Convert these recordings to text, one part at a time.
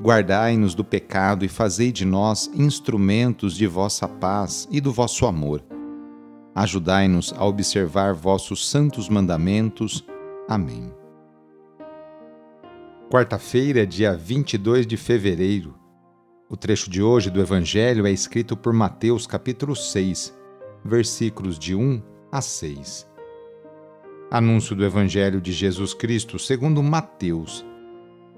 Guardai-nos do pecado e fazei de nós instrumentos de vossa paz e do vosso amor. Ajudai-nos a observar vossos santos mandamentos. Amém. Quarta-feira, dia 22 de fevereiro o trecho de hoje do Evangelho é escrito por Mateus, capítulo 6, versículos de 1 a 6. Anúncio do Evangelho de Jesus Cristo segundo Mateus.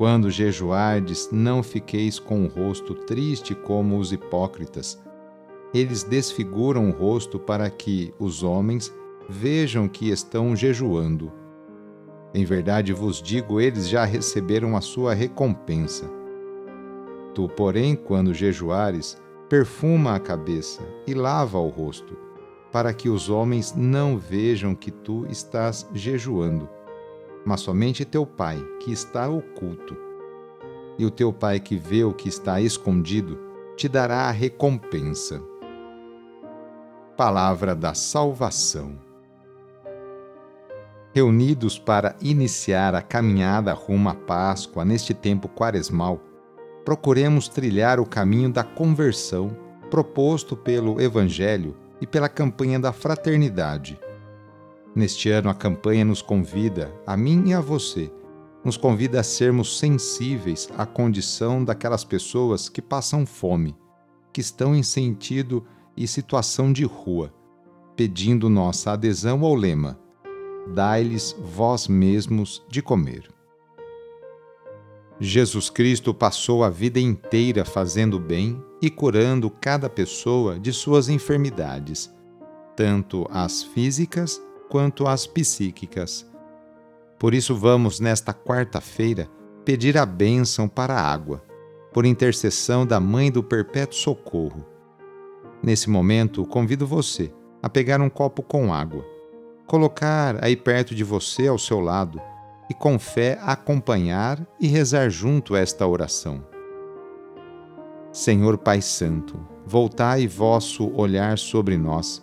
Quando jejuardes, não fiqueis com o rosto triste como os hipócritas. Eles desfiguram o rosto para que os homens vejam que estão jejuando. Em verdade vos digo, eles já receberam a sua recompensa. Tu, porém, quando jejuares, perfuma a cabeça e lava o rosto, para que os homens não vejam que tu estás jejuando, mas somente teu Pai, que está oculto. E o teu Pai que vê o que está escondido, te dará a recompensa. Palavra da Salvação. Reunidos para iniciar a caminhada rumo à Páscoa neste tempo quaresmal, procuremos trilhar o caminho da conversão proposto pelo Evangelho e pela campanha da fraternidade. Neste ano, a campanha nos convida, a mim e a você, nos convida a sermos sensíveis à condição daquelas pessoas que passam fome, que estão em sentido e situação de rua, pedindo nossa adesão ao lema: Dai-lhes vós mesmos de comer. Jesus Cristo passou a vida inteira fazendo bem e curando cada pessoa de suas enfermidades, tanto as físicas quanto as psíquicas. Por isso, vamos, nesta quarta-feira, pedir a bênção para a água, por intercessão da Mãe do Perpétuo Socorro. Nesse momento, convido você a pegar um copo com água, colocar aí perto de você, ao seu lado, e com fé acompanhar e rezar junto esta oração. Senhor Pai Santo, voltai vosso olhar sobre nós,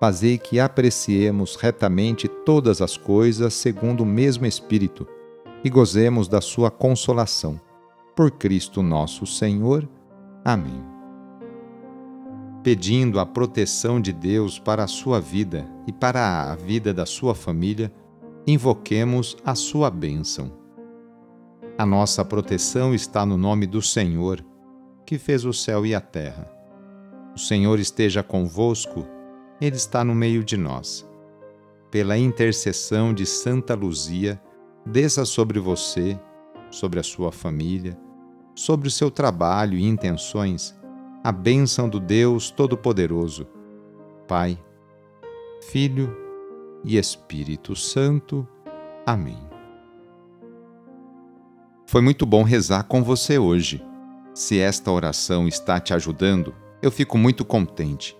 fazei que apreciemos retamente todas as coisas segundo o mesmo Espírito e gozemos da sua consolação. Por Cristo nosso Senhor. Amém. Pedindo a proteção de Deus para a sua vida e para a vida da sua família, invoquemos a sua bênção. A nossa proteção está no nome do Senhor, que fez o céu e a terra. O Senhor esteja convosco ele está no meio de nós. Pela intercessão de Santa Luzia, desça sobre você, sobre a sua família, sobre o seu trabalho e intenções, a bênção do Deus Todo-Poderoso, Pai, Filho e Espírito Santo. Amém. Foi muito bom rezar com você hoje. Se esta oração está te ajudando, eu fico muito contente